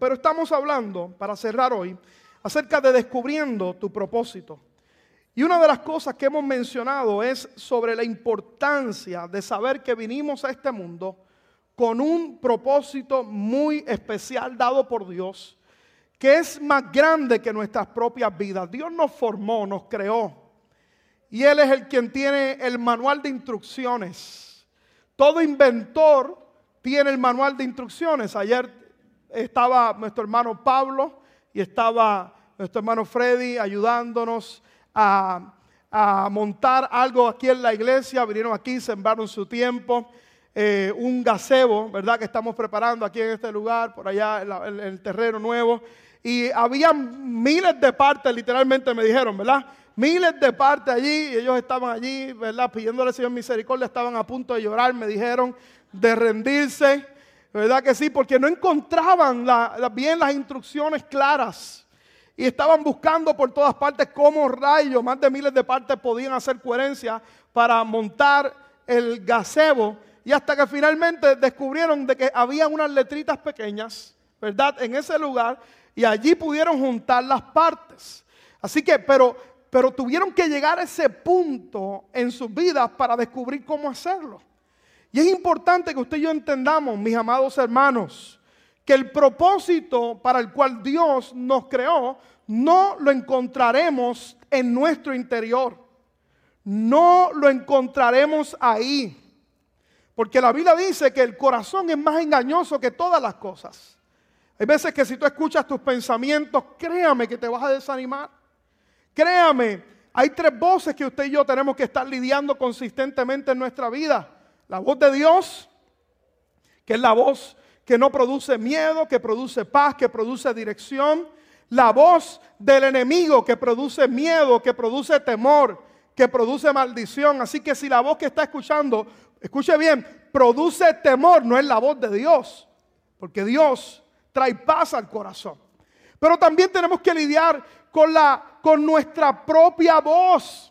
Pero estamos hablando, para cerrar hoy, acerca de descubriendo tu propósito. Y una de las cosas que hemos mencionado es sobre la importancia de saber que vinimos a este mundo con un propósito muy especial dado por Dios, que es más grande que nuestras propias vidas. Dios nos formó, nos creó. Y Él es el quien tiene el manual de instrucciones. Todo inventor tiene el manual de instrucciones. Ayer estaba nuestro hermano Pablo y estaba nuestro hermano Freddy ayudándonos a, montar algo aquí en la iglesia. Vinieron aquí, sembraron su tiempo. Eh, un gazebo, ¿verdad? Que estamos preparando aquí en este lugar, por allá en, el terreno nuevo. Y había miles de partes, literalmente me dijeron, ¿verdad? Miles de partes allí, y ellos estaban allí, ¿verdad? Pidiéndole al Señor misericordia, estaban a punto de llorar, me dijeron, de rendirse, ¿verdad que sí? Porque no encontraban bien las instrucciones claras. Y estaban buscando por todas partes cómo rayos, más de miles de partes podían hacer coherencia para montar el gazebo. Y hasta que finalmente descubrieron de que había unas letritas pequeñas, ¿verdad? En ese lugar. Y allí pudieron juntar las partes. Así que, pero, pero tuvieron que llegar a ese punto en sus vidas para descubrir cómo hacerlo. Y es importante que usted y yo entendamos, mis amados hermanos, que el propósito para el cual Dios nos creó no lo encontraremos en nuestro interior. No lo encontraremos ahí. Porque la Biblia dice que el corazón es más engañoso que todas las cosas. Hay veces que si tú escuchas tus pensamientos, créame que te vas a desanimar. Créame, hay tres voces que usted y yo tenemos que estar lidiando consistentemente en nuestra vida. La voz de Dios, que es la voz que no produce miedo, que produce paz, que produce dirección. La voz del enemigo que produce miedo, que produce temor, que produce maldición. Así que si la voz que está escuchando, escuche bien, produce temor, no es la voz de Dios. Porque Dios trae paz al corazón. Pero también tenemos que lidiar con, la, con nuestra propia voz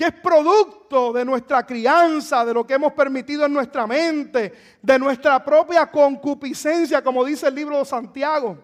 que es producto de nuestra crianza, de lo que hemos permitido en nuestra mente, de nuestra propia concupiscencia, como dice el libro de Santiago.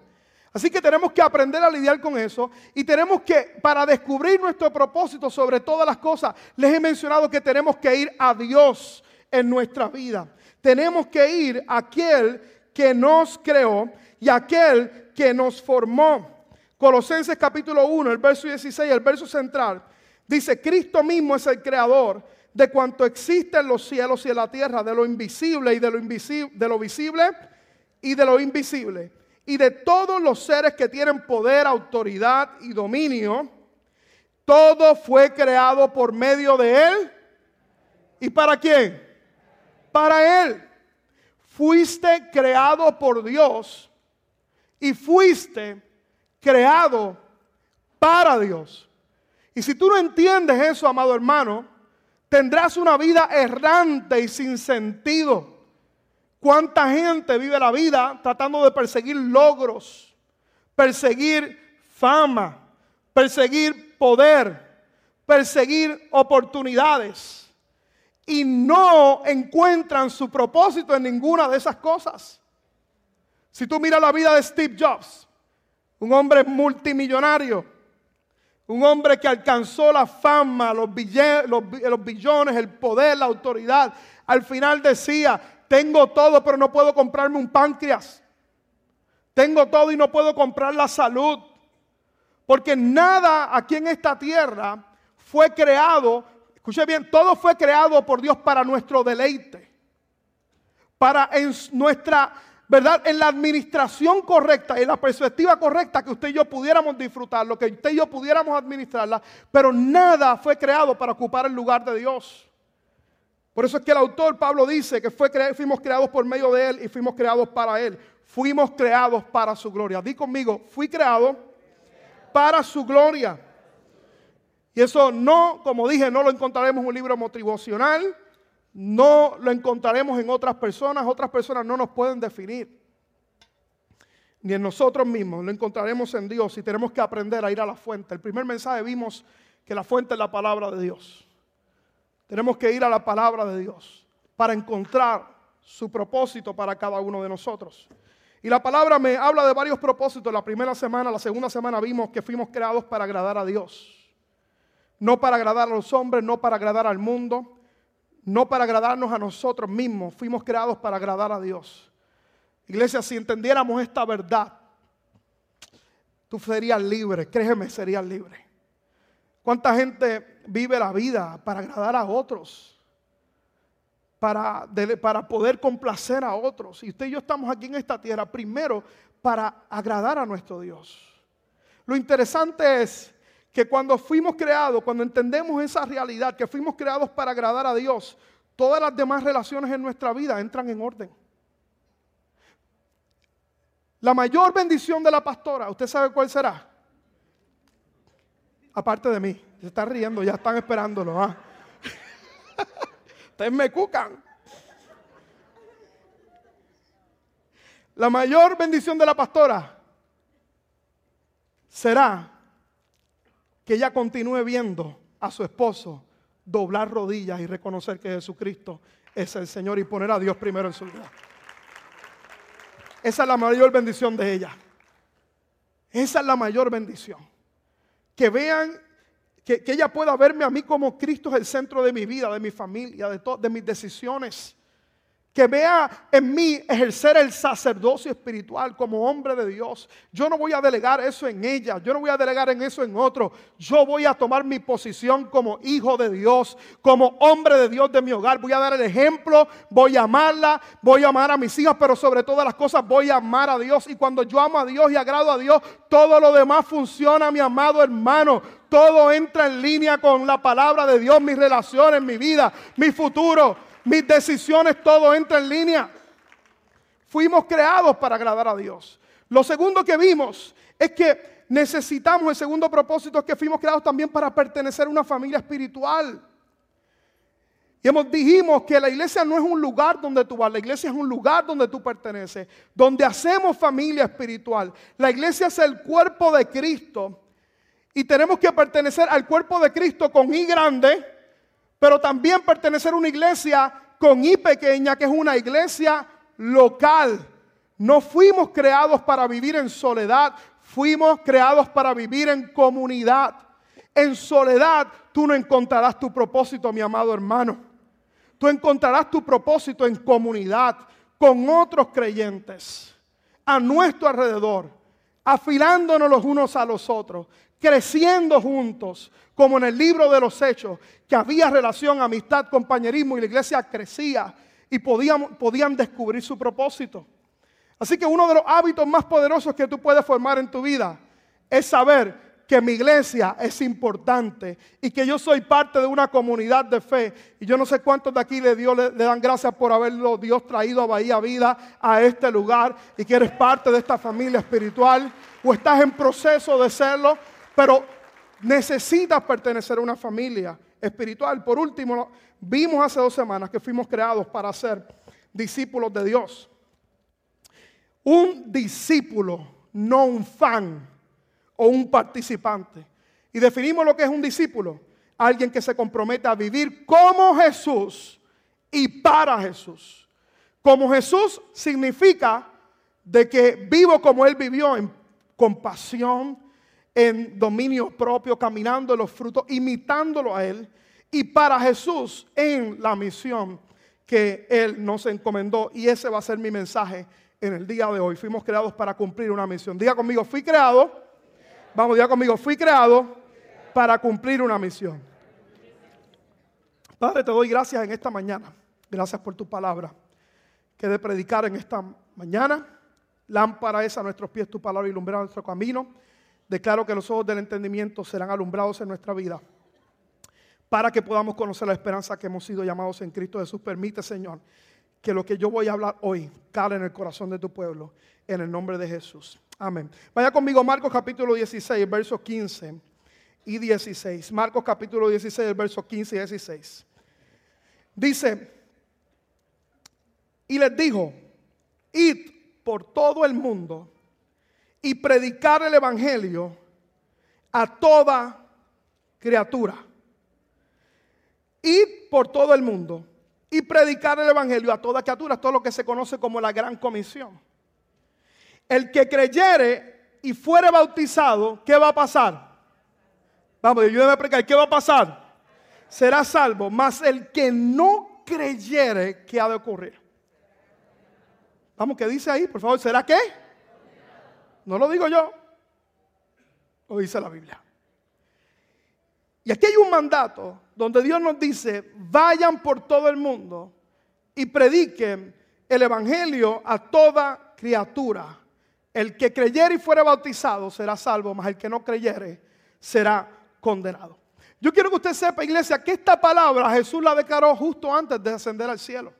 Así que tenemos que aprender a lidiar con eso y tenemos que, para descubrir nuestro propósito sobre todas las cosas, les he mencionado que tenemos que ir a Dios en nuestra vida. Tenemos que ir a aquel que nos creó y aquel que nos formó. Colosenses capítulo 1, el verso 16, el verso central Dice, Cristo mismo es el creador de cuanto existe en los cielos y en la tierra, de lo invisible y de lo, invisible, de lo visible y de lo invisible, y de todos los seres que tienen poder, autoridad y dominio. Todo fue creado por medio de Él. ¿Y para quién? Para Él. Fuiste creado por Dios y fuiste creado para Dios. Y si tú no entiendes eso, amado hermano, tendrás una vida errante y sin sentido. ¿Cuánta gente vive la vida tratando de perseguir logros, perseguir fama, perseguir poder, perseguir oportunidades? Y no encuentran su propósito en ninguna de esas cosas. Si tú miras la vida de Steve Jobs, un hombre multimillonario, un hombre que alcanzó la fama, los, billones, el poder, la autoridad. Al final decía, tengo todo pero no puedo comprarme un páncreas. Tengo todo y no puedo comprar la salud. Porque nada aquí en esta tierra fue creado, escuche bien, todo fue creado por Dios para nuestro deleite. Para en nuestra ¿verdad? En la administración correcta, en la perspectiva correcta, que usted y yo pudiéramos disfrutarlo, que usted y yo pudiéramos administrarla, pero nada fue creado para ocupar el lugar de Dios. Por eso es que el autor Pablo dice que fuimos creados por medio de Él y fuimos creados para Él. Fuimos creados para su gloria. Di conmigo, fui creado para su gloria. Y eso no, como dije, no lo encontraremos en un libro motivacional no lo encontraremos en otras personas, otras personas no nos pueden definir, ni en nosotros mismos, lo encontraremos en Dios y tenemos que aprender a ir a la fuente. El primer mensaje vimos que la fuente es la palabra de Dios. Tenemos que ir a la palabra de Dios para encontrar su propósito para cada uno de nosotros. Y la palabra me habla de varios propósitos. La primera semana, la segunda semana vimos que fuimos creados para agradar a Dios. No para agradar a los hombres, no para agradar al mundo, no para agradarnos a nosotros mismos. Fuimos creados para agradar a Dios. Iglesia, si entendiéramos esta verdad, tú serías libre, créeme, serías libre. ¿Cuánta gente vive la vida para agradar a otros? Para, para poder complacer a otros. Y usted y yo estamos aquí en esta tierra primero para agradar a nuestro Dios. Lo interesante es que cuando fuimos creados, cuando entendemos esa realidad, que fuimos creados para agradar a Dios, todas las demás relaciones en nuestra vida entran en orden. La mayor bendición de la pastora, ¿usted sabe cuál será? Aparte de mí, se está riendo, ya están esperándolo. ¿ah? Ustedes me cucan. La mayor bendición de la pastora será que ella continúe viendo a su esposo doblar rodillas y reconocer que Jesucristo es el Señor y poner a Dios primero en su vida. Esa es la mayor bendición de ella. Esa es la mayor bendición. Que vean, que, ella pueda verme a mí como Cristo es el centro de mi vida, de mi familia, de, de mis decisiones que vea en mí ejercer el sacerdocio espiritual como hombre de Dios. Yo no voy a delegar eso en ella, yo no voy a delegar en eso en otro. Yo voy a tomar mi posición como hijo de Dios, como hombre de Dios de mi hogar. Voy a dar el ejemplo, voy a amarla, voy a amar a mis hijas, pero sobre todas las cosas voy a amar a Dios. Y cuando yo amo a Dios y agrado a Dios, todo lo demás funciona, mi amado hermano. Todo entra en línea con la palabra de Dios, mis relaciones, mi vida, mi futuro mis decisiones, todo entra en línea. Fuimos creados para agradar a Dios. Lo segundo que vimos es que necesitamos, el segundo propósito es que fuimos creados también para pertenecer a una familia espiritual. Y hemos dijimos que la iglesia no es un lugar donde tú vas, la iglesia es un lugar donde tú perteneces, donde hacemos familia espiritual. La iglesia es el cuerpo de Cristo y tenemos que pertenecer al cuerpo de Cristo con I grande pero también pertenecer a una iglesia con I pequeña, que es una iglesia local. No fuimos creados para vivir en soledad, fuimos creados para vivir en comunidad. En soledad tú no encontrarás tu propósito, mi amado hermano. Tú encontrarás tu propósito en comunidad, con otros creyentes, a nuestro alrededor, afilándonos los unos a los otros, creciendo juntos, como en el libro de los hechos, que había relación, amistad, compañerismo y la iglesia crecía y podían, podían descubrir su propósito. Así que uno de los hábitos más poderosos que tú puedes formar en tu vida es saber que mi iglesia es importante y que yo soy parte de una comunidad de fe. Y yo no sé cuántos de aquí le, le, dan gracias por haberlo Dios traído a Bahía Vida, a este lugar, y que eres parte de esta familia espiritual, o estás en proceso de serlo, pero necesitas pertenecer a una familia espiritual. Por último, vimos hace dos semanas que fuimos creados para ser discípulos de Dios. Un discípulo, no un fan o un participante. Y definimos lo que es un discípulo. Alguien que se compromete a vivir como Jesús y para Jesús. Como Jesús significa de que vivo como Él vivió en compasión, en dominio propio, caminando en los frutos, imitándolo a Él, y para Jesús en la misión que Él nos encomendó. Y ese va a ser mi mensaje en el día de hoy. Fuimos creados para cumplir una misión. Diga conmigo, fui creado. Vamos, diga conmigo, fui creado para cumplir una misión. Padre, te doy gracias en esta mañana. Gracias por tu palabra. Que de predicar en esta mañana. Lámpara es a nuestros pies tu palabra y a nuestro camino. Declaro que los ojos del entendimiento serán alumbrados en nuestra vida para que podamos conocer la esperanza que hemos sido llamados en Cristo Jesús. Permite, Señor, que lo que yo voy a hablar hoy cale en el corazón de tu pueblo, en el nombre de Jesús. Amén. Vaya conmigo, Marcos capítulo 16, versos 15 y 16. Marcos capítulo 16, versos 15 y 16. Dice, y les dijo, id por todo el mundo y predicar el Evangelio a toda criatura. Ir por todo el mundo y predicar el Evangelio a toda criatura, todo lo que se conoce como la gran comisión. el que creyere y fuere bautizado, ¿qué va a pasar? Vamos, ayúdame a explicar, ¿qué va a pasar? Será salvo, mas el que no creyere, ¿qué ha de ocurrir? Vamos, ¿qué dice ahí? Por favor, ¿será qué? No lo digo yo, lo dice la Biblia. Y aquí hay un mandato donde Dios nos dice, vayan por todo el mundo y prediquen el Evangelio a toda criatura. El que creyere y fuere bautizado será salvo, mas el que no creyere será condenado. Yo quiero que usted sepa, iglesia, que esta palabra Jesús la declaró justo antes de ascender al cielo.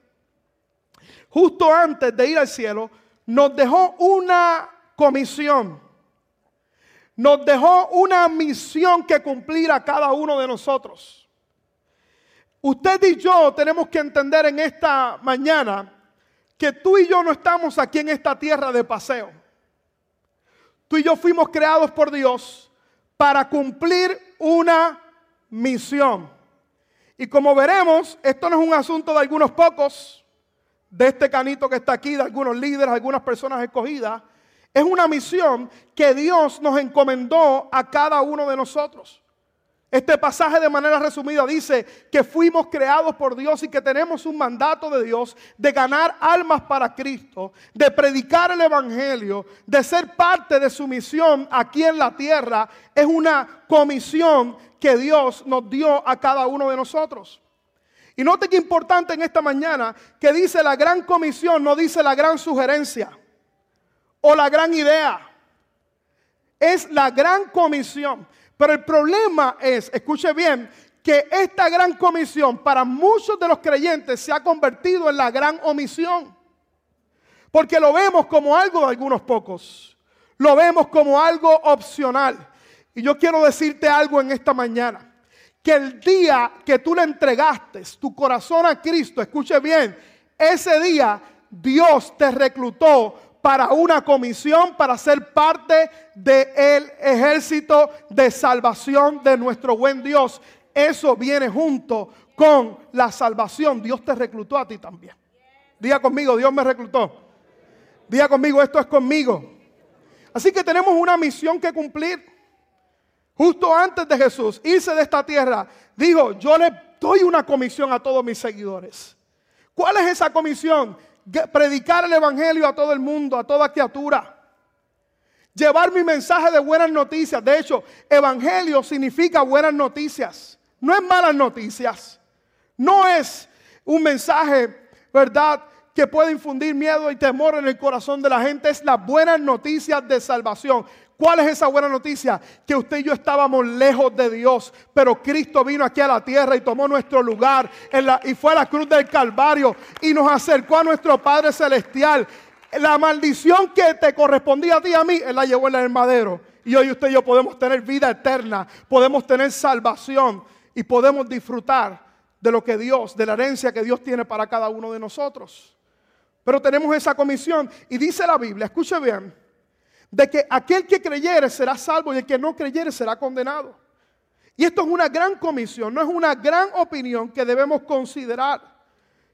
Justo antes de ir al cielo, nos dejó una comisión. Nos dejó una misión que cumplir a cada uno de nosotros. Usted y yo tenemos que entender en esta mañana que tú y yo no estamos aquí en esta tierra de paseo. Tú y yo fuimos creados por Dios para cumplir una misión. Y como veremos, esto no es un asunto de algunos pocos, de este canito que está aquí, de algunos líderes, algunas personas escogidas. Es una misión que Dios nos encomendó a cada uno de nosotros. Este pasaje de manera resumida dice que fuimos creados por Dios y que tenemos un mandato de Dios de ganar almas para Cristo, de predicar el Evangelio, de ser parte de su misión aquí en la tierra. Es una comisión que Dios nos dio a cada uno de nosotros. Y note que importante en esta mañana que dice la gran comisión, no dice la gran sugerencia o la gran idea. Es la gran comisión. Pero el problema es, escuche bien, que esta gran comisión para muchos de los creyentes se ha convertido en la gran omisión. Porque lo vemos como algo de algunos pocos. Lo vemos como algo opcional. Y yo quiero decirte algo en esta mañana. Que el día que tú le entregaste tu corazón a Cristo, escuche bien, ese día Dios te reclutó para una comisión, para ser parte del ejército de salvación de nuestro buen Dios. Eso viene junto con la salvación. Dios te reclutó a ti también. Diga conmigo, Dios me reclutó. Diga conmigo, esto es conmigo. Así que tenemos una misión que cumplir. Justo antes de Jesús irse de esta tierra, dijo, yo le doy una comisión a todos mis seguidores. ¿Cuál es esa comisión? Predicar el Evangelio a todo el mundo, a toda criatura. Llevar mi mensaje de buenas noticias. De hecho, Evangelio significa buenas noticias. No es malas noticias. No es un mensaje, ¿verdad? Que puede infundir miedo y temor en el corazón de la gente. Es las buenas noticias de salvación. ¿Cuál es esa buena noticia? Que usted y yo estábamos lejos de Dios, pero Cristo vino aquí a la tierra y tomó nuestro lugar y fue a la cruz del Calvario y nos acercó a nuestro Padre Celestial. La maldición que te correspondía a ti y a mí, Él la llevó en el madero. Y hoy usted y yo podemos tener vida eterna, podemos tener salvación y podemos disfrutar de lo que Dios, de la herencia que Dios tiene para cada uno de nosotros. Pero tenemos esa comisión y dice la Biblia, escuche bien, de que aquel que creyere será salvo y el que no creyere será condenado. Y esto es una gran comisión, no es una gran opinión que debemos considerar,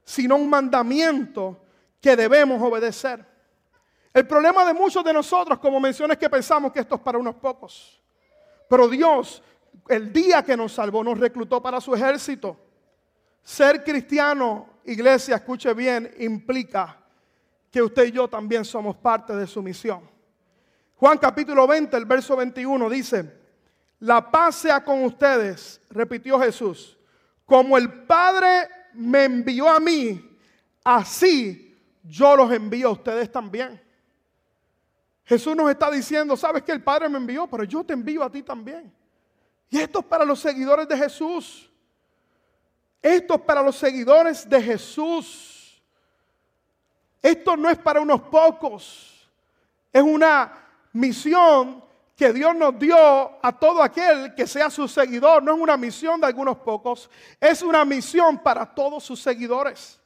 sino un mandamiento que debemos obedecer. El problema de muchos de nosotros, como mencioné, es que pensamos que esto es para unos pocos. Pero Dios, el día que nos salvó, nos reclutó para su ejército. Ser cristiano, iglesia, escuche bien, implica que usted y yo también somos parte de su misión. Juan capítulo 20, el verso 21 dice, la paz sea con ustedes, repitió Jesús, como el Padre me envió a mí, así yo los envío a ustedes también. Jesús nos está diciendo, sabes que el Padre me envió, pero yo te envío a ti también. Y esto es para los seguidores de Jesús. Esto es para los seguidores de Jesús. Esto no es para unos pocos. Es una misión que Dios nos dio a todo aquel que sea su seguidor. No es una misión de algunos pocos, es una misión para todos sus seguidores.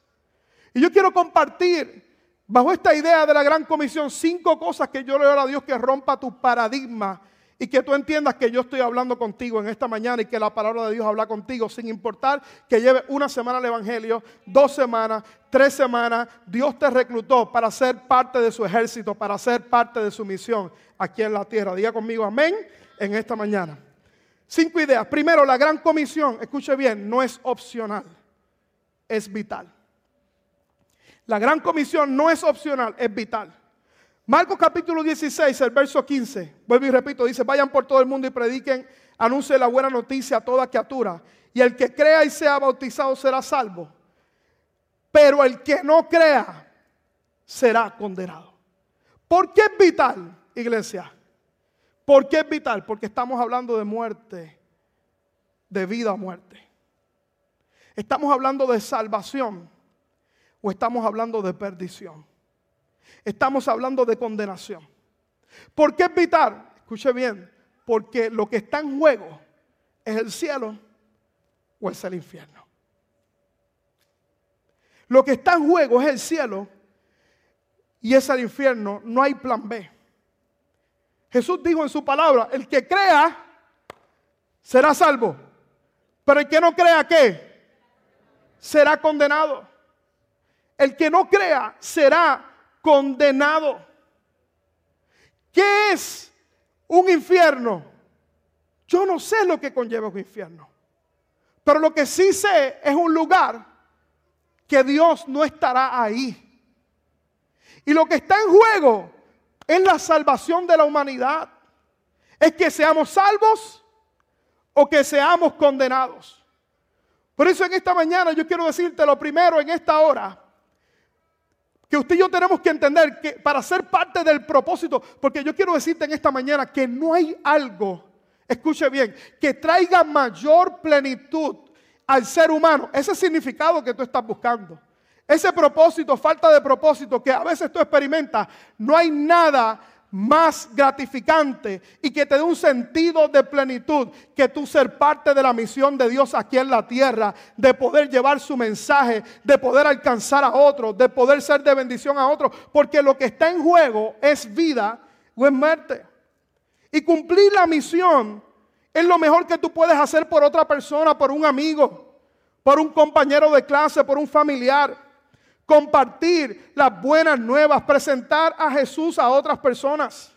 Y yo quiero compartir bajo esta idea de la gran comisión cinco cosas que yo le doy a Dios que rompa tu paradigma y que tú entiendas que yo estoy hablando contigo en esta mañana y que la palabra de Dios habla contigo sin importar que lleve una semana el Evangelio, dos semanas, tres semanas. Dios te reclutó para ser parte de su ejército, para ser parte de su misión aquí en la tierra. Diga conmigo amén en esta mañana. Cinco ideas. Primero, la gran comisión, escuche bien, no es opcional, es vital. La gran comisión no es opcional, es vital. Marcos capítulo 16, el verso 15, vuelvo y repito, dice, vayan por todo el mundo y prediquen, anuncien la buena noticia a toda criatura. Y el que crea y sea bautizado será salvo. Pero el que no crea será condenado. ¿Por qué es vital, iglesia? ¿Por qué es vital? Porque estamos hablando de muerte, de vida a muerte. Estamos hablando de salvación o estamos hablando de perdición estamos hablando de condenación. ¿Por qué es vital? Escuche bien, porque lo que está en juego es el cielo o es el infierno. Lo que está en juego es el cielo y es el infierno. No hay plan B. Jesús dijo en su palabra, el que crea será salvo, pero el que no crea qué será condenado. El que no crea será condenado. ¿Qué es un infierno? Yo no sé lo que conlleva un infierno. Pero lo que sí sé es un lugar que Dios no estará ahí. Y lo que está en juego es la salvación de la humanidad. Es que seamos salvos o que seamos condenados. Por eso en esta mañana yo quiero decirte lo primero en esta hora que usted y yo tenemos que entender que para ser parte del propósito, porque yo quiero decirte en esta mañana que no hay algo, escuche bien, que traiga mayor plenitud al ser humano. Ese significado que tú estás buscando. Ese propósito, falta de propósito que a veces tú experimentas, no hay nada más gratificante y que te dé un sentido de plenitud que tú ser parte de la misión de Dios aquí en la tierra, de poder llevar su mensaje, de poder alcanzar a otros, de poder ser de bendición a otros, porque lo que está en juego es vida o es muerte. Y cumplir la misión es lo mejor que tú puedes hacer por otra persona, por un amigo, por un compañero de clase, por un familiar compartir las buenas nuevas, presentar a Jesús a otras personas.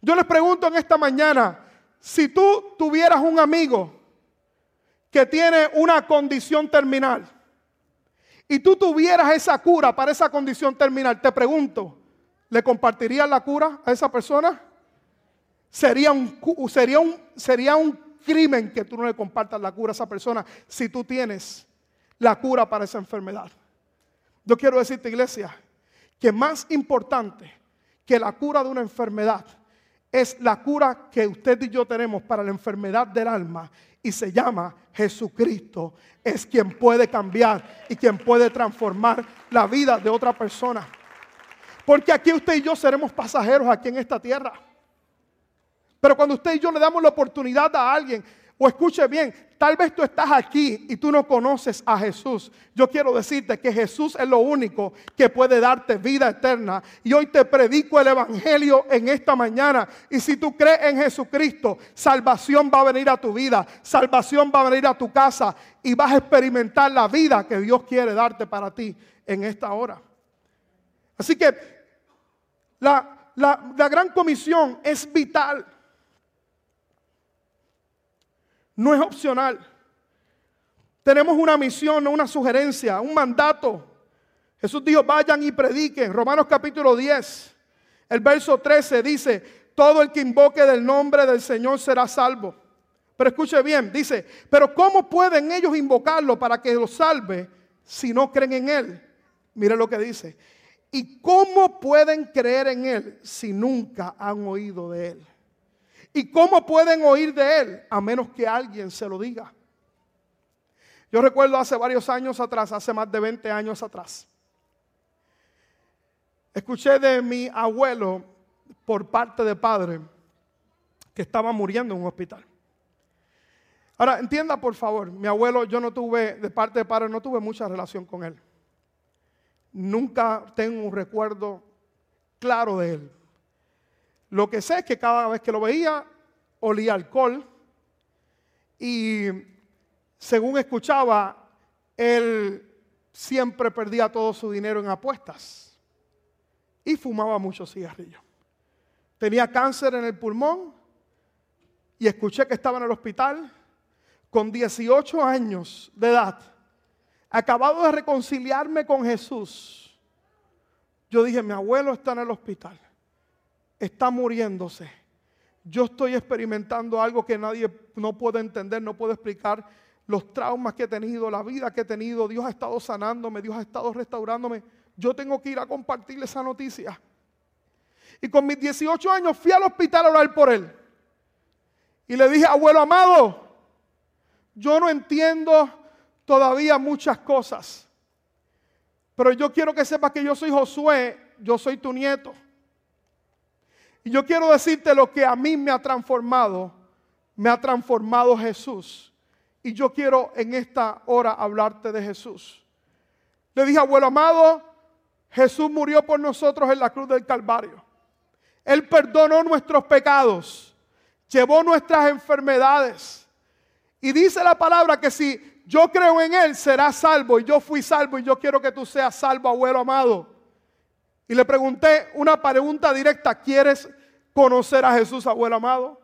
Yo les pregunto en esta mañana, si tú tuvieras un amigo que tiene una condición terminal y tú tuvieras esa cura para esa condición terminal, te pregunto, ¿le compartirías la cura a esa persona? Sería un, sería un, sería un crimen que tú no le compartas la cura a esa persona si tú tienes la cura para esa enfermedad. Yo quiero decirte, iglesia, que más importante que la cura de una enfermedad es la cura que usted y yo tenemos para la enfermedad del alma y se llama Jesucristo. Es quien puede cambiar y quien puede transformar la vida de otra persona. Porque aquí usted y yo seremos pasajeros aquí en esta tierra. Pero cuando usted y yo le damos la oportunidad a alguien o escuche bien, tal vez tú estás aquí y tú no conoces a Jesús. Yo quiero decirte que Jesús es lo único que puede darte vida eterna. Y hoy te predico el Evangelio en esta mañana. Y si tú crees en Jesucristo, salvación va a venir a tu vida, salvación va a venir a tu casa y vas a experimentar la vida que Dios quiere darte para ti en esta hora. Así que la, la gran comisión es vital. No es opcional. Tenemos una misión, una sugerencia, un mandato. Jesús dijo, vayan y prediquen. Romanos capítulo 10, el verso 13 dice, todo el que invoque del nombre del Señor será salvo. Pero escuche bien, dice, pero ¿cómo pueden ellos invocarlo para que los salve si no creen en Él? Mire lo que dice. ¿Y cómo pueden creer en Él si nunca han oído de Él? ¿Y cómo pueden oír de Él a menos que alguien se lo diga? Yo recuerdo hace varios años atrás, hace más de 20 años atrás, escuché de mi abuelo por parte de padre que estaba muriendo en un hospital. Ahora, entienda por favor, mi abuelo, yo no tuve, de parte de padre, no tuve mucha relación con él. Nunca tengo un recuerdo claro de él. Lo que sé es que cada vez que lo veía, olía alcohol y según escuchaba, él siempre perdía todo su dinero en apuestas y fumaba muchos cigarrillos. Tenía cáncer en el pulmón y escuché que estaba en el hospital con 18 años de edad. Acabado de reconciliarme con Jesús. Yo dije, mi abuelo está en el hospital, está muriéndose. Yo estoy experimentando algo que nadie no puede entender, no puede explicar los traumas que he tenido, la vida que he tenido. Dios ha estado sanándome, Dios ha estado restaurándome. Yo tengo que ir a compartirle esa noticia. Y con mis 18 años fui al hospital a orar por él. Y le dije, abuelo amado, yo no entiendo todavía muchas cosas. Pero yo quiero que sepas que yo soy Josué, yo soy tu nieto. Y yo quiero decirte lo que a mí me ha transformado, me ha transformado Jesús. Y yo quiero en esta hora hablarte de Jesús. Le dije, abuelo amado, Jesús murió por nosotros en la cruz del Calvario. Él perdonó nuestros pecados, llevó nuestras enfermedades. Y dice la palabra que si yo creo en Él, será salvo. Y yo fui salvo y yo quiero que tú seas salvo, abuelo amado. Y le pregunté una pregunta directa, ¿quieres conocer a Jesús, abuelo amado?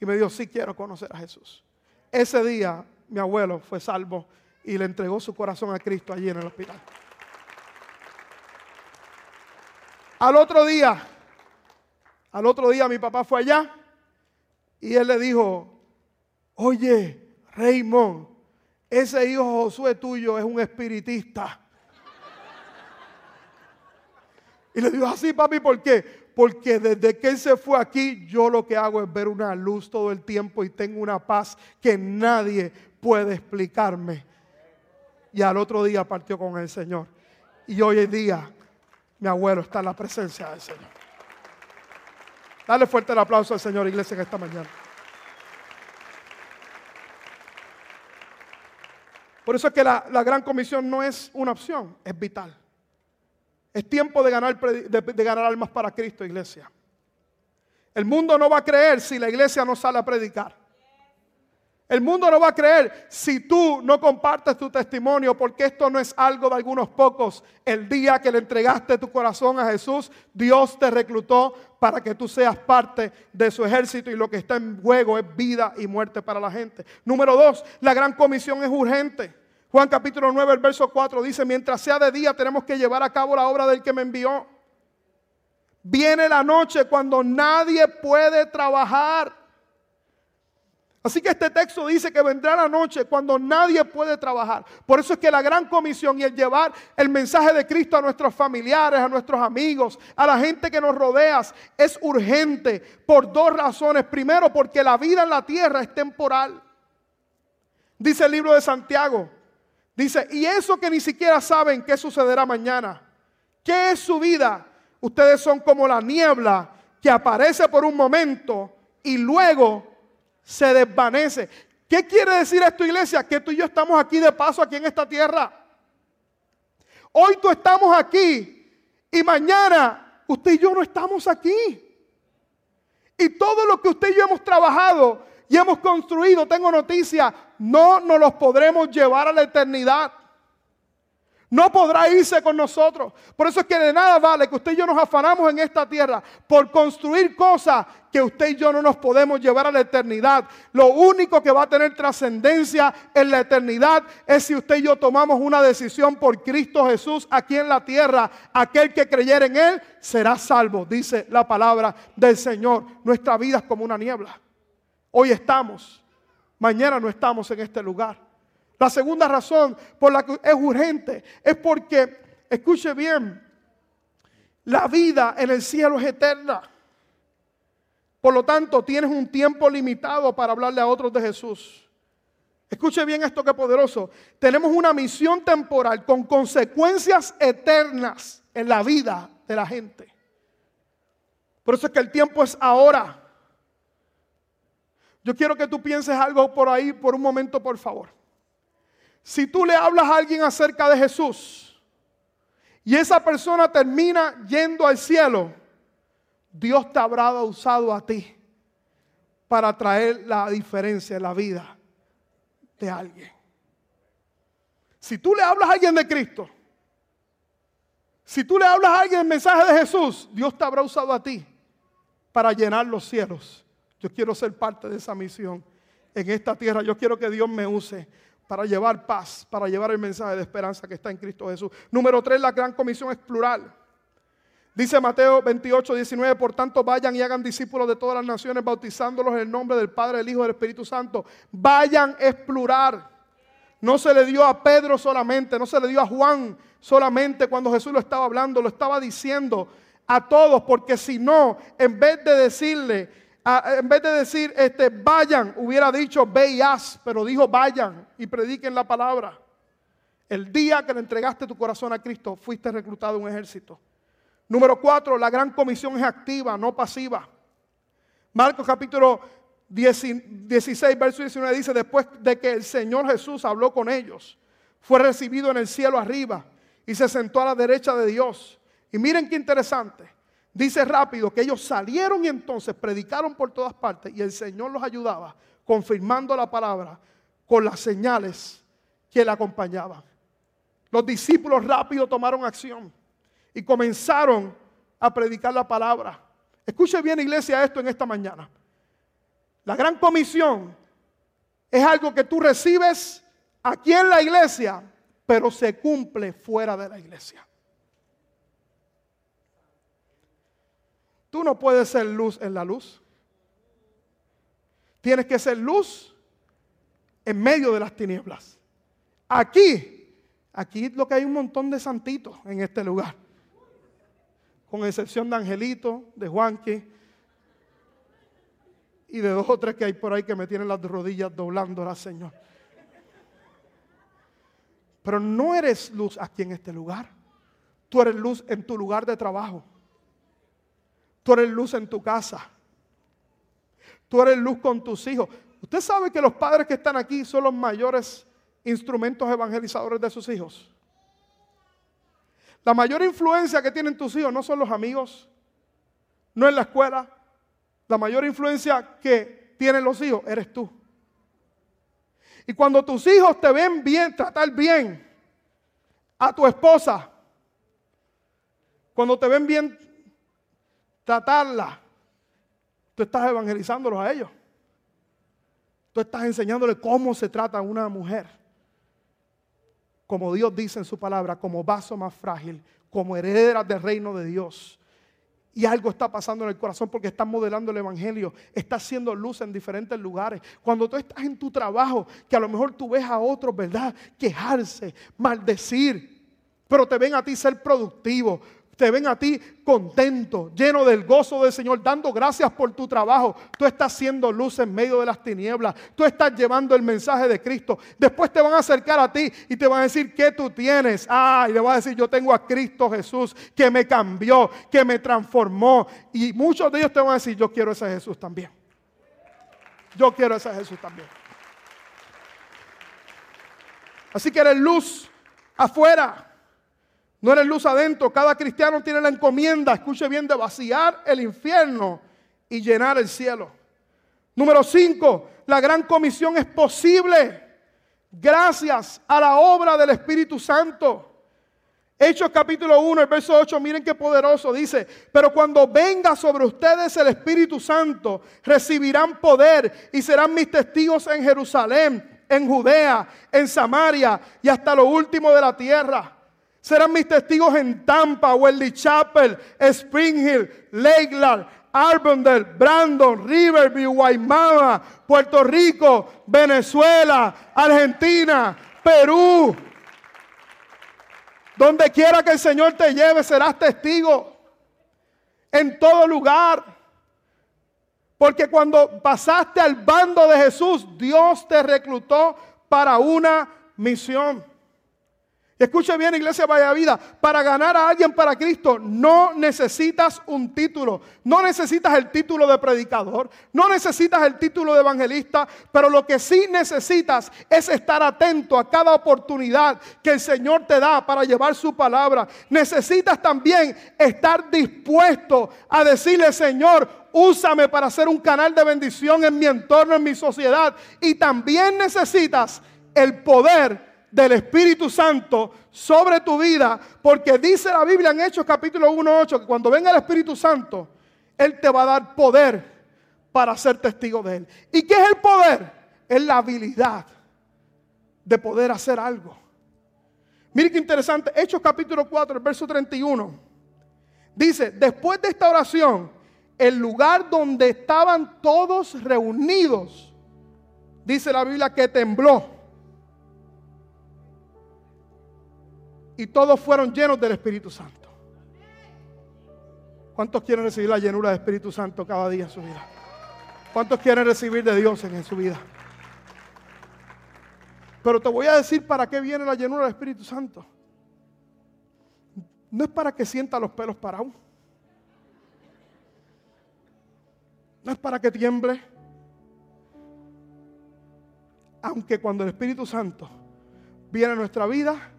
Y me dijo, sí quiero conocer a Jesús. Ese día mi abuelo fue salvo y le entregó su corazón a Cristo allí en el hospital. Al otro día, al otro día mi papá fue allá y él le dijo, oye, Raymond, ese hijo Josué tuyo es un espiritista. Y le dijo así, papi, ¿por qué? Porque desde que él se fue aquí, yo lo que hago es ver una luz todo el tiempo y tengo una paz que nadie puede explicarme. Y al otro día partió con el Señor. Y hoy en día mi abuelo está en la presencia del Señor. Dale fuerte el aplauso al Señor, iglesia, en esta mañana. Por eso es que la, la gran comisión no es una opción, es vital. Es tiempo de ganar, de, ganar almas para Cristo, iglesia. El mundo no va a creer si la iglesia no sale a predicar. El mundo no va a creer si tú no compartes tu testimonio, porque esto no es algo de algunos pocos. El día que le entregaste tu corazón a Jesús, Dios te reclutó para que tú seas parte de su ejército y lo que está en juego es vida y muerte para la gente. Número dos, la gran comisión es urgente. Juan capítulo 9, el verso 4 dice, mientras sea de día tenemos que llevar a cabo la obra del que me envió. Viene la noche cuando nadie puede trabajar. Así que este texto dice que vendrá la noche cuando nadie puede trabajar. Por eso es que la gran comisión y el llevar el mensaje de Cristo a nuestros familiares, a nuestros amigos, a la gente que nos rodea, es urgente por dos razones. Primero, porque la vida en la tierra es temporal. Dice el libro de Santiago, Dice, y eso que ni siquiera saben qué sucederá mañana. ¿Qué es su vida? Ustedes son como la niebla que aparece por un momento y luego se desvanece. ¿Qué quiere decir esto, iglesia? Que tú y yo estamos aquí de paso, aquí en esta tierra. Hoy tú estamos aquí y mañana usted y yo no estamos aquí. Y todo lo que usted y yo hemos trabajado y hemos construido, tengo noticia, no nos los podremos llevar a la eternidad. No podrá irse con nosotros. Por eso es que de nada vale que usted y yo nos afanamos en esta tierra por construir cosas que usted y yo no nos podemos llevar a la eternidad. Lo único que va a tener trascendencia en la eternidad es si usted y yo tomamos una decisión por Cristo Jesús aquí en la tierra. Aquel que creyera en Él será salvo, dice la palabra del Señor. Nuestra vida es como una niebla. Hoy estamos, mañana no estamos en este lugar. La segunda razón por la que es urgente es porque, escuche bien, la vida en el cielo es eterna. Por lo tanto, tienes un tiempo limitado para hablarle a otros de Jesús. Escuche bien esto que poderoso. Tenemos una misión temporal con consecuencias eternas en la vida de la gente. Por eso es que el tiempo es ahora. Yo quiero que tú pienses algo por ahí por un momento, por favor. Si tú le hablas a alguien acerca de Jesús y esa persona termina yendo al cielo, Dios te habrá usado a ti para traer la diferencia en la vida de alguien. Si tú le hablas a alguien de Cristo, si tú le hablas a alguien el mensaje de Jesús, Dios te habrá usado a ti para llenar los cielos. Yo quiero ser parte de esa misión en esta tierra. Yo quiero que Dios me use para llevar paz, para llevar el mensaje de esperanza que está en Cristo Jesús. Número tres, la gran comisión es plural. Dice Mateo 28, 19, por tanto vayan y hagan discípulos de todas las naciones, bautizándolos en el nombre del Padre, del Hijo y del Espíritu Santo. Vayan es plural. No se le dio a Pedro solamente, no se le dio a Juan solamente cuando Jesús lo estaba hablando, lo estaba diciendo a todos, porque si no, en vez de decirle, en vez de decir, este, vayan, hubiera dicho, ve y haz, pero dijo, vayan y prediquen la palabra. El día que le entregaste tu corazón a Cristo, fuiste reclutado en un ejército. Número cuatro, la gran comisión es activa, no pasiva. Marcos capítulo 16, verso 19 dice, después de que el Señor Jesús habló con ellos, fue recibido en el cielo arriba y se sentó a la derecha de Dios. Y miren qué interesante. Dice rápido que ellos salieron y entonces predicaron por todas partes y el Señor los ayudaba confirmando la palabra con las señales que le acompañaban. Los discípulos rápido tomaron acción y comenzaron a predicar la palabra. Escuche bien iglesia esto en esta mañana. La gran comisión es algo que tú recibes aquí en la iglesia, pero se cumple fuera de la iglesia. Tú no puedes ser luz en la luz. Tienes que ser luz en medio de las tinieblas. Aquí, aquí lo que hay un montón de santitos en este lugar. Con excepción de Angelito, de Juanqui, y de dos o tres que hay por ahí que me tienen las rodillas doblándolas, Señor. Pero no eres luz aquí en este lugar. Tú eres luz en tu lugar de trabajo. Tú eres luz en tu casa. Tú eres luz con tus hijos. Usted sabe que los padres que están aquí son los mayores instrumentos evangelizadores de sus hijos. La mayor influencia que tienen tus hijos no son los amigos, no es la escuela, la mayor influencia que tienen los hijos eres tú. Y cuando tus hijos te ven bien, tratar bien a tu esposa, cuando te ven bien tratarla, tú estás evangelizándolos a ellos. Tú estás enseñándoles cómo se trata una mujer. Como Dios dice en su palabra, como vaso más frágil, como heredera del reino de Dios y algo está pasando en el corazón porque estás modelando el Evangelio, estás haciendo luz en diferentes lugares. Cuando tú estás en tu trabajo, que a lo mejor tú ves a otros, ¿verdad? Quejarse, maldecir, pero te ven a ti ser productivo, te ven a ti contento, lleno del gozo del Señor, dando gracias por tu trabajo. Tú estás haciendo luz en medio de las tinieblas. Tú estás llevando el mensaje de Cristo. Después te van a acercar a ti y te van a decir qué tú tienes. Ah, y le vas a decir, yo tengo a Cristo Jesús que me cambió, que me transformó. Y muchos de ellos te van a decir, yo quiero ese Jesús también. Yo quiero ese Jesús también. Así que eres luz afuera. No eres luz adentro. Cada cristiano tiene la encomienda, escuche bien, de vaciar el infierno y llenar el cielo. Número 5, la gran comisión es posible gracias a la obra del Espíritu Santo. Hechos capítulo 1, el verso 8, miren qué poderoso dice, pero cuando venga sobre ustedes el Espíritu Santo, recibirán poder y serán mis testigos en Jerusalén, en Judea, en Samaria y hasta lo último de la tierra. Serán mis testigos en Tampa, Welly Chapel, Spring Hill, Lakeland, Arundel, Brandon, Riverview, Guaymama, Puerto Rico, Venezuela, Argentina, Perú. Donde quiera que el Señor te lleve, serás testigo. En todo lugar. Porque cuando pasaste al bando de Jesús, Dios te reclutó para una misión. Escuche bien, iglesia Vaya Vida, para ganar a alguien para Cristo no necesitas un título, no necesitas el título de predicador, no necesitas el título de evangelista, pero lo que sí necesitas es estar atento a cada oportunidad que el Señor te da para llevar su palabra. Necesitas también estar dispuesto a decirle, Señor, úsame para ser un canal de bendición en mi entorno, en mi sociedad. Y también necesitas el poder del Espíritu Santo sobre tu vida, porque dice la Biblia en Hechos capítulo 1.8 que cuando venga el Espíritu Santo, Él te va a dar poder para ser testigo de Él. ¿Y qué es el poder? Es la habilidad de poder hacer algo. Mire qué interesante, Hechos capítulo 4, el verso 31. Dice, después de esta oración, el lugar donde estaban todos reunidos, dice la Biblia que tembló. Y todos fueron llenos del Espíritu Santo. ¿Cuántos quieren recibir la llenura del Espíritu Santo cada día en su vida? ¿Cuántos quieren recibir de Dios en su vida? Pero te voy a decir para qué viene la llenura del Espíritu Santo. No es para que sienta los pelos parados. No es para que tiemble. Aunque cuando el Espíritu Santo viene a nuestra vida,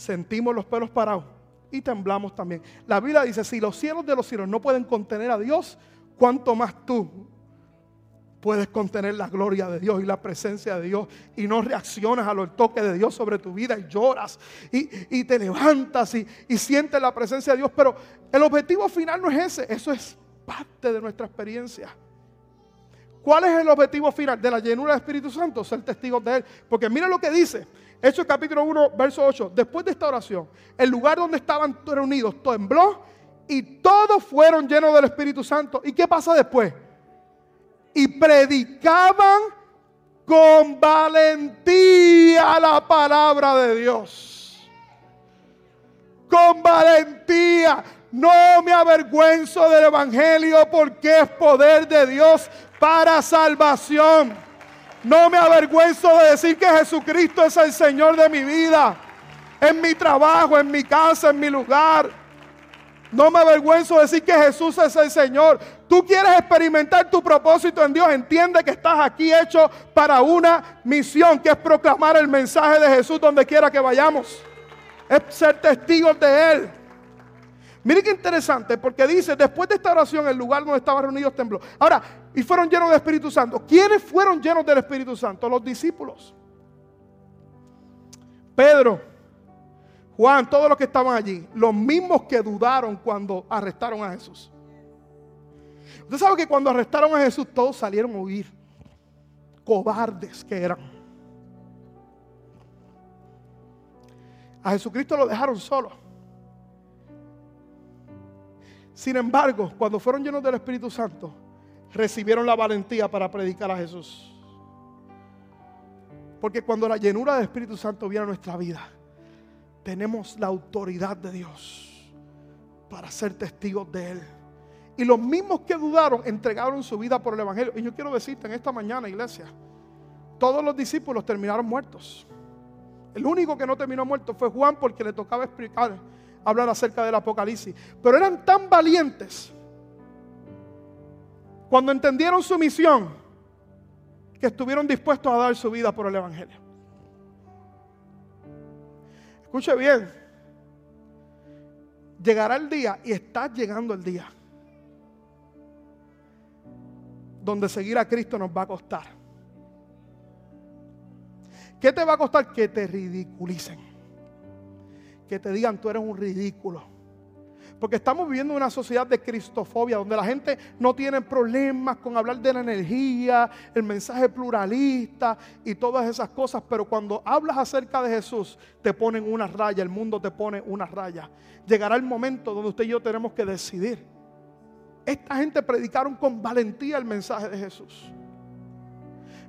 sentimos los pelos parados y temblamos también. La Biblia dice, si los cielos de los cielos no pueden contener a Dios, ¿cuánto más tú puedes contener la gloria de Dios y la presencia de Dios y no reaccionas a los toques de Dios sobre tu vida y lloras y, te levantas y, y sientes la presencia de Dios. Pero el objetivo final no es ese, eso es parte de nuestra experiencia. ¿Cuál es el objetivo final de la llenura del Espíritu Santo? Ser testigos de Él. Porque mira lo que dice. Hechos capítulo 1, verso 8. Después de esta oración, el lugar donde estaban reunidos tembló y todos fueron llenos del Espíritu Santo. ¿Y qué pasa después? Y predicaban con valentía la palabra de Dios. Con valentía. No me avergüenzo del Evangelio porque es poder de Dios para salvación. No me avergüenzo de decir que Jesucristo es el Señor de mi vida, en mi trabajo, en mi casa, en mi lugar. No me avergüenzo de decir que Jesús es el Señor. Tú quieres experimentar tu propósito en Dios. Entiende que estás aquí hecho para una misión, que es proclamar el mensaje de Jesús donde quiera que vayamos. Es ser testigos de Él. Mire qué interesante, porque dice, después de esta oración, el lugar donde estaban reunidos tembló. Ahora, y fueron llenos del Espíritu Santo. ¿Quiénes fueron llenos del Espíritu Santo? Los discípulos. Pedro, Juan, todos los que estaban allí, los mismos que dudaron cuando arrestaron a Jesús. Usted sabe que cuando arrestaron a Jesús, todos salieron a huir. Cobardes que eran. A Jesucristo lo dejaron solo. Sin embargo, cuando fueron llenos del Espíritu Santo, recibieron la valentía para predicar a Jesús. Porque cuando la llenura del Espíritu Santo viene a nuestra vida, tenemos la autoridad de Dios para ser testigos de Él. Y los mismos que dudaron entregaron su vida por el Evangelio. Y yo quiero decirte en esta mañana, iglesia, todos los discípulos terminaron muertos. El único que no terminó muerto fue Juan porque le tocaba explicar hablar acerca del Apocalipsis. Pero eran tan valientes cuando entendieron su misión que estuvieron dispuestos a dar su vida por el Evangelio. Escuche bien, llegará el día y está llegando el día donde seguir a Cristo nos va a costar. ¿Qué te va a costar? Que te ridiculicen que te digan tú eres un ridículo. Porque estamos viviendo una sociedad de cristofobia, donde la gente no tiene problemas con hablar de la energía, el mensaje pluralista y todas esas cosas. Pero cuando hablas acerca de Jesús, te ponen una raya, el mundo te pone una raya. Llegará el momento donde usted y yo tenemos que decidir. Esta gente predicaron con valentía el mensaje de Jesús.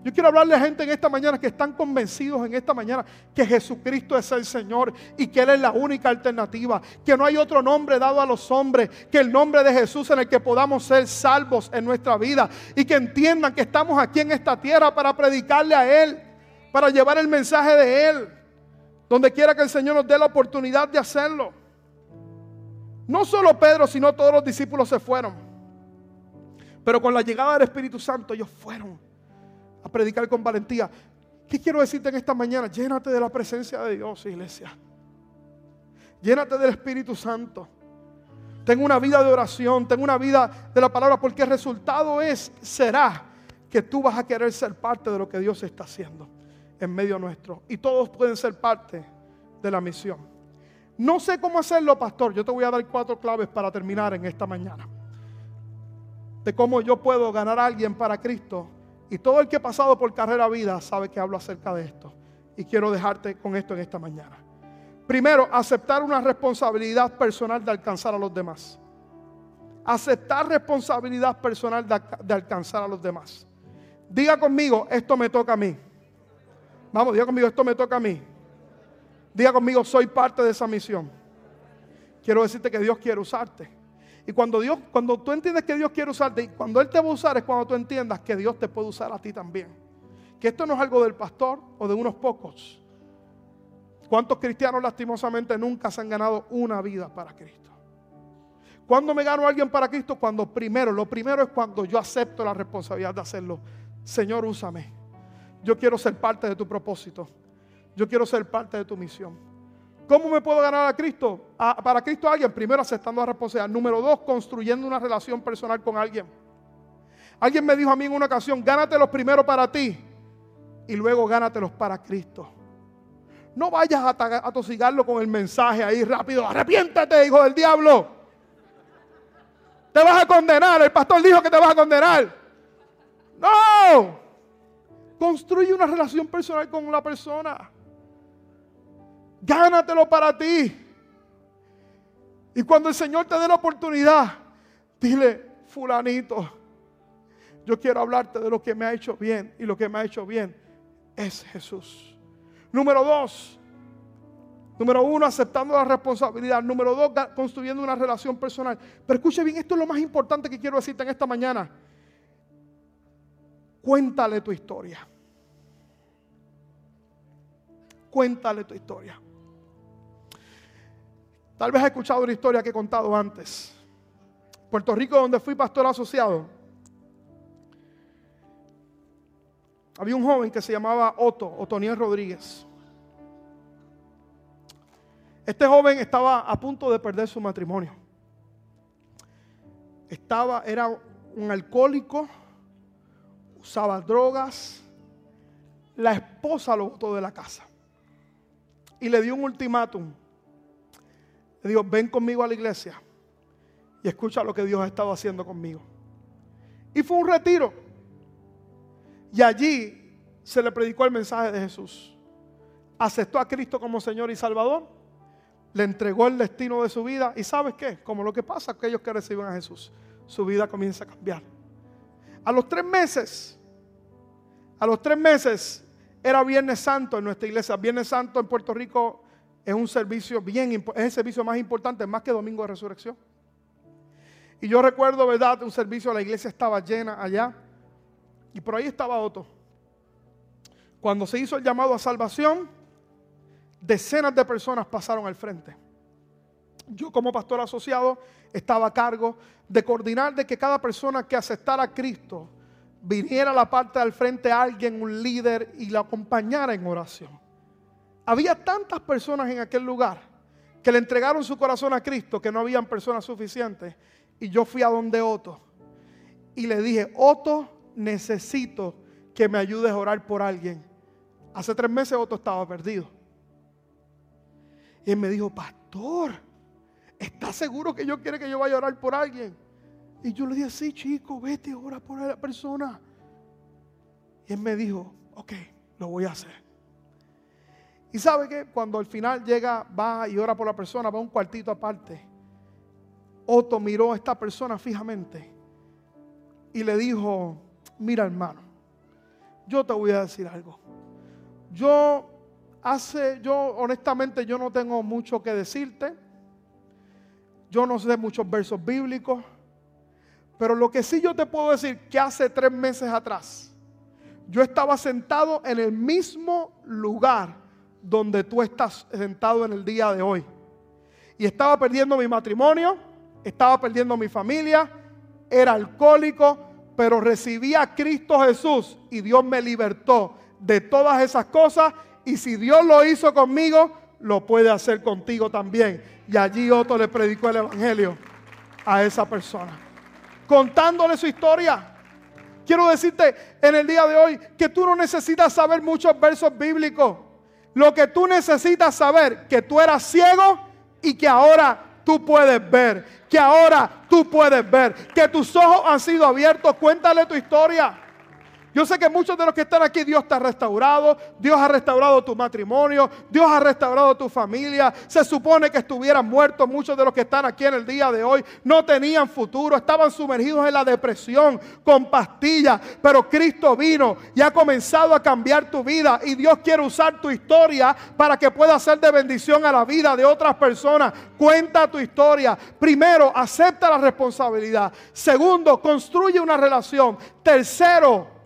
Yo quiero hablarle a gente en esta mañana que están convencidos en esta mañana que Jesucristo es el Señor y que Él es la única alternativa, que no hay otro nombre dado a los hombres que el nombre de Jesús en el que podamos ser salvos en nuestra vida y que entiendan que estamos aquí en esta tierra para predicarle a Él, para llevar el mensaje de Él. donde quiera que el Señor nos dé la oportunidad de hacerlo. No solo Pedro, sino todos los discípulos se fueron. Pero con la llegada del Espíritu Santo ellos fueron a predicar con valentía. ¿Qué quiero decirte en esta mañana? Llénate de la presencia de Dios, iglesia. Llénate del Espíritu Santo. Tengo una vida de oración, tengo una vida de la palabra, porque el resultado es, será que tú vas a querer ser parte de lo que Dios está haciendo en medio nuestro. Y todos pueden ser parte de la misión. No sé cómo hacerlo, pastor. Yo te voy a dar cuatro claves para terminar en esta mañana. De cómo yo puedo ganar a alguien para Cristo. Y todo el que ha pasado por carrera vida sabe que hablo acerca de esto. Y quiero dejarte con esto en esta mañana. Primero, aceptar una responsabilidad personal de alcanzar a los demás. Aceptar responsabilidad personal de, alcanzar a los demás. Diga conmigo, esto me toca a mí. Vamos, diga conmigo, esto me toca a mí. Diga conmigo, soy parte de esa misión. Quiero decirte que Dios quiere usarte. Y cuando Dios, cuando tú entiendes que Dios quiere usarte, cuando Él te va a usar es cuando tú entiendas que Dios te puede usar a ti también. Que esto no es algo del pastor o de unos pocos. ¿Cuántos cristianos lastimosamente nunca se han ganado una vida para Cristo? ¿Cuándo me gano a alguien para Cristo? Cuando primero, lo primero es cuando yo acepto la responsabilidad de hacerlo. Señor, úsame. Yo quiero ser parte de tu propósito. Yo quiero ser parte de tu misión. ¿Cómo me puedo ganar a Cristo? para Cristo a alguien, primero aceptando la responsabilidad. Número dos, construyendo una relación personal con alguien. Alguien me dijo a mí en una ocasión, gánatelos primero para ti y luego gánatelos para Cristo. No vayas a atosigarlo con el mensaje ahí rápido. Arrepiéntate, hijo del diablo. Te vas a condenar. El pastor dijo que te vas a condenar. No. Construye una relación personal con la persona. Gánatelo para ti. Y cuando el Señor te dé la oportunidad, dile, fulanito, yo quiero hablarte de lo que me ha hecho bien. Y lo que me ha hecho bien es Jesús. Número dos, número uno, aceptando la responsabilidad. Número dos, construyendo una relación personal. Pero escuche bien, esto es lo más importante que quiero decirte en esta mañana. Cuéntale tu historia. Cuéntale tu historia. Tal vez has escuchado una historia que he contado antes. Puerto Rico, donde fui pastor asociado, había un joven que se llamaba Otto, Otoniel Rodríguez. Este joven estaba a punto de perder su matrimonio. Estaba, era un alcohólico, usaba drogas. La esposa lo botó de la casa y le dio un ultimátum. Le ven conmigo a la iglesia y escucha lo que Dios ha estado haciendo conmigo. Y fue un retiro. Y allí se le predicó el mensaje de Jesús. Aceptó a Cristo como Señor y Salvador. Le entregó el destino de su vida. ¿Y sabes qué? Como lo que pasa aquellos que reciben a Jesús. Su vida comienza a cambiar. A los tres meses, a los tres meses era Viernes Santo en nuestra iglesia. Viernes Santo en Puerto Rico es un servicio bien, es el servicio más importante, más que Domingo de Resurrección. Y yo recuerdo, ¿verdad? Un servicio, la iglesia estaba llena allá. Y por ahí estaba Otto. Cuando se hizo el llamado a salvación, decenas de personas pasaron al frente. Yo como pastor asociado estaba a cargo de coordinar de que cada persona que aceptara a Cristo viniera a la parte del frente a alguien, un líder, y la acompañara en oración. Había tantas personas en aquel lugar que le entregaron su corazón a Cristo que no habían personas suficientes. Y yo fui a donde Otto y le dije, Otto, necesito que me ayudes a orar por alguien. Hace tres meses Otto estaba perdido. Y él me dijo, pastor, ¿estás seguro que yo quiere que yo vaya a orar por alguien? Y yo le dije, sí, chico, vete, ora por la persona. Y él me dijo, ok, lo voy a hacer. Y sabe que cuando al final llega, va y ora por la persona, va un cuartito aparte. Otto miró a esta persona fijamente y le dijo, mira hermano, yo te voy a decir algo. Yo hace, yo honestamente yo no tengo mucho que decirte. Yo no sé muchos versos bíblicos. Pero lo que sí yo te puedo decir que hace tres meses atrás, yo estaba sentado en el mismo lugar donde tú estás sentado en el día de hoy. Y estaba perdiendo mi matrimonio, estaba perdiendo mi familia, era alcohólico, pero recibí a Cristo Jesús y Dios me libertó de todas esas cosas. Y si Dios lo hizo conmigo, lo puede hacer contigo también. Y allí otro le predicó el Evangelio a esa persona, contándole su historia. Quiero decirte en el día de hoy que tú no necesitas saber muchos versos bíblicos. Lo que tú necesitas saber, que tú eras ciego y que ahora tú puedes ver. Que ahora tú puedes ver. Que tus ojos han sido abiertos. Cuéntale tu historia. Yo sé que muchos de los que están aquí, Dios te ha restaurado, Dios ha restaurado tu matrimonio, Dios ha restaurado tu familia. Se supone que estuvieran muertos muchos de los que están aquí en el día de hoy. No tenían futuro, estaban sumergidos en la depresión con pastillas. Pero Cristo vino y ha comenzado a cambiar tu vida. Y Dios quiere usar tu historia para que pueda ser de bendición a la vida de otras personas. Cuenta tu historia. Primero, acepta la responsabilidad. Segundo, construye una relación. Tercero,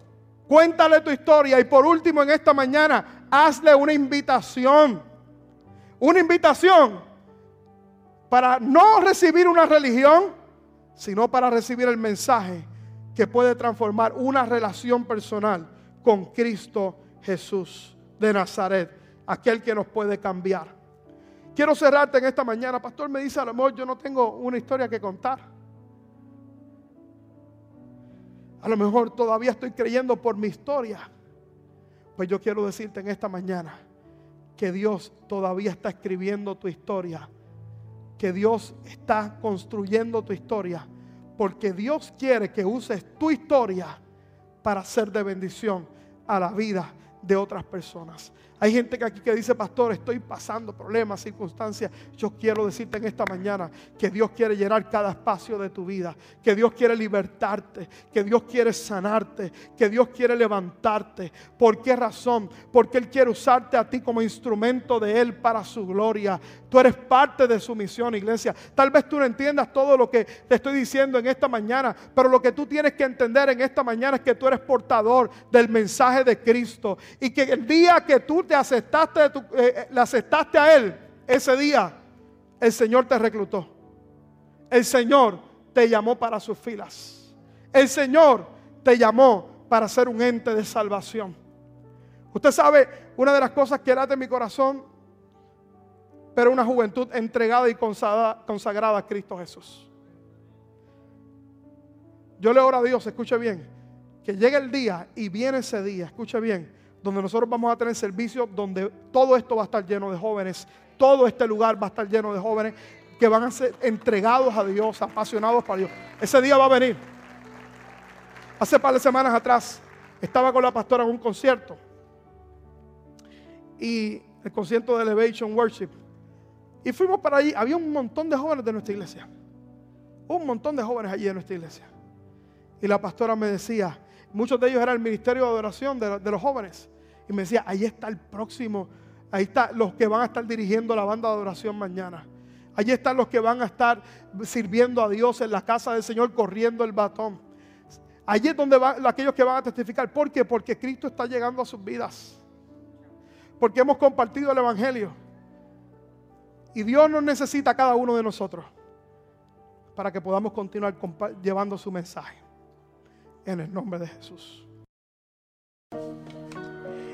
Cuéntale tu historia. Y por último, en esta mañana, hazle una invitación. Una invitación para no recibir una religión, sino para recibir el mensaje que puede transformar una relación personal con Cristo Jesús de Nazaret, aquel que nos puede cambiar. Quiero cerrarte en esta mañana. Pastor me dice, a lo yo no tengo una historia que contar. A lo mejor todavía estoy creyendo por mi historia. Pues yo quiero decirte en esta mañana que Dios todavía está escribiendo tu historia. Que Dios está construyendo tu historia. Porque Dios quiere que uses tu historia para ser de bendición a la vida de otras personas. Hay gente que aquí que dice, pastor, estoy pasando problemas, circunstancias. Yo quiero decirte en esta mañana que Dios quiere llenar cada espacio de tu vida, que Dios quiere libertarte, que Dios quiere sanarte, que Dios quiere levantarte. ¿Por qué razón? Porque Él quiere usarte a ti como instrumento de Él para su gloria. Tú eres parte de su misión, iglesia. Tal vez tú no entiendas todo lo que te estoy diciendo en esta mañana, pero lo que tú tienes que entender en esta mañana es que tú eres portador del mensaje de Cristo y que el día que tú te aceptaste, eh, eh, le aceptaste a Él, ese día el Señor te reclutó. El Señor te llamó para sus filas. El Señor te llamó para ser un ente de salvación. Usted sabe, una de las cosas que late en mi corazón, pero una juventud entregada y consagrada, a Cristo Jesús. Yo le oro a Dios, escuche bien, que llegue el día y viene ese día, escuche bien, donde nosotros vamos a tener servicio, donde todo esto va a estar lleno de jóvenes, todo este lugar va a estar lleno de jóvenes que van a ser entregados a Dios, apasionados para Dios. Ese día va a venir. Hace par de semanas atrás estaba con la pastora en un concierto y el concierto de Elevation Worship. Y fuimos para allí. Había un montón de jóvenes de nuestra iglesia. Un montón de jóvenes allí de nuestra iglesia. Y la pastora me decía, muchos de ellos eran el ministerio de adoración de los jóvenes. Y me decía, ahí está el próximo, ahí están los que van a estar dirigiendo la banda de adoración mañana. Allí están los que van a estar sirviendo a Dios en la casa del Señor corriendo el batón. Allí es donde van aquellos que van a testificar. ¿Por qué? Porque Cristo está llegando a sus vidas. Porque hemos compartido el Evangelio. Y Dios nos necesita a cada uno de nosotros para que podamos continuar llevando su mensaje. En el nombre de Jesús.